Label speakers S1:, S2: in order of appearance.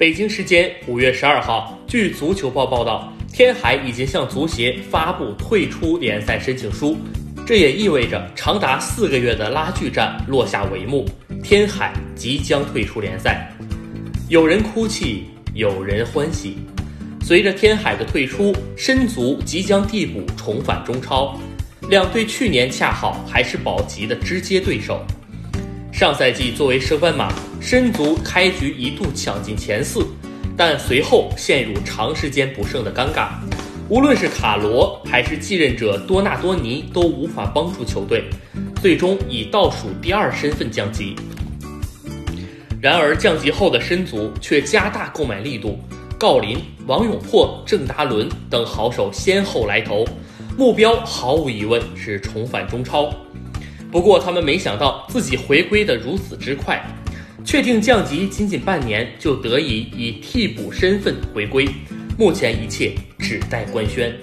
S1: 北京时间五月十二号，据足球报报道，天海已经向足协发布退出联赛申请书，这也意味着长达四个月的拉锯战落下帷幕，天海即将退出联赛。有人哭泣，有人欢喜。随着天海的退出，申足即将递补重返中超。两队去年恰好还是保级的直接对手。上赛季作为升班马，申足开局一度抢进前四，但随后陷入长时间不胜的尴尬。无论是卡罗还是继任者多纳多尼都无法帮助球队，最终以倒数第二身份降级。然而降级后的申足却加大购买力度，郜林、王永珀、郑达伦等好手先后来投，目标毫无疑问是重返中超。不过，他们没想到自己回归的如此之快，确定降级仅仅半年，就得以以替补身份回归。目前一切只待官宣。